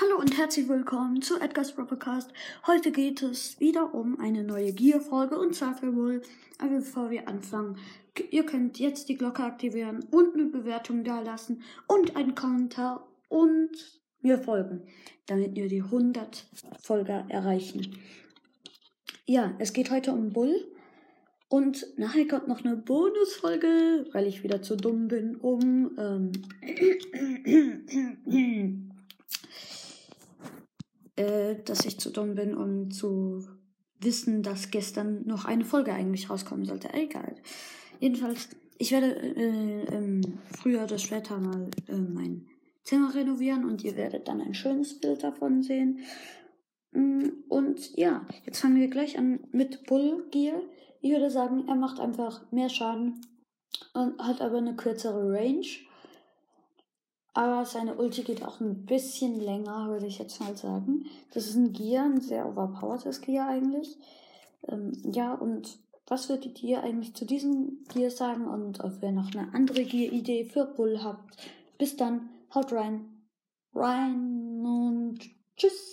Hallo und herzlich willkommen zu Edgar's Propercast. Heute geht es wieder um eine neue Gear-Folge und zwar für wohl. Aber bevor wir anfangen, ihr könnt jetzt die Glocke aktivieren und eine Bewertung da lassen und einen Kommentar und mir folgen, damit wir die 100 Folger erreichen. Ja, es geht heute um Bull. Und nachher kommt noch eine Bonusfolge, weil ich wieder zu dumm bin, um ähm, äh, dass ich zu dumm bin, um zu wissen, dass gestern noch eine Folge eigentlich rauskommen sollte. Egal. Jedenfalls, ich werde äh, ähm, früher oder später mal äh, mein Zimmer renovieren und ihr werdet dann ein schönes Bild davon sehen. Mm, und ja, jetzt fangen wir gleich an mit Bull Gear. Ich würde sagen, er macht einfach mehr Schaden und hat aber eine kürzere Range. Aber seine Ulti geht auch ein bisschen länger, würde ich jetzt mal sagen. Das ist ein Gear, ein sehr overpowertes Gear eigentlich. Ähm, ja, und was würdet ihr eigentlich zu diesem Gear sagen und ob ihr noch eine andere Gear-Idee für Bull habt? Bis dann, haut rein, rein und tschüss.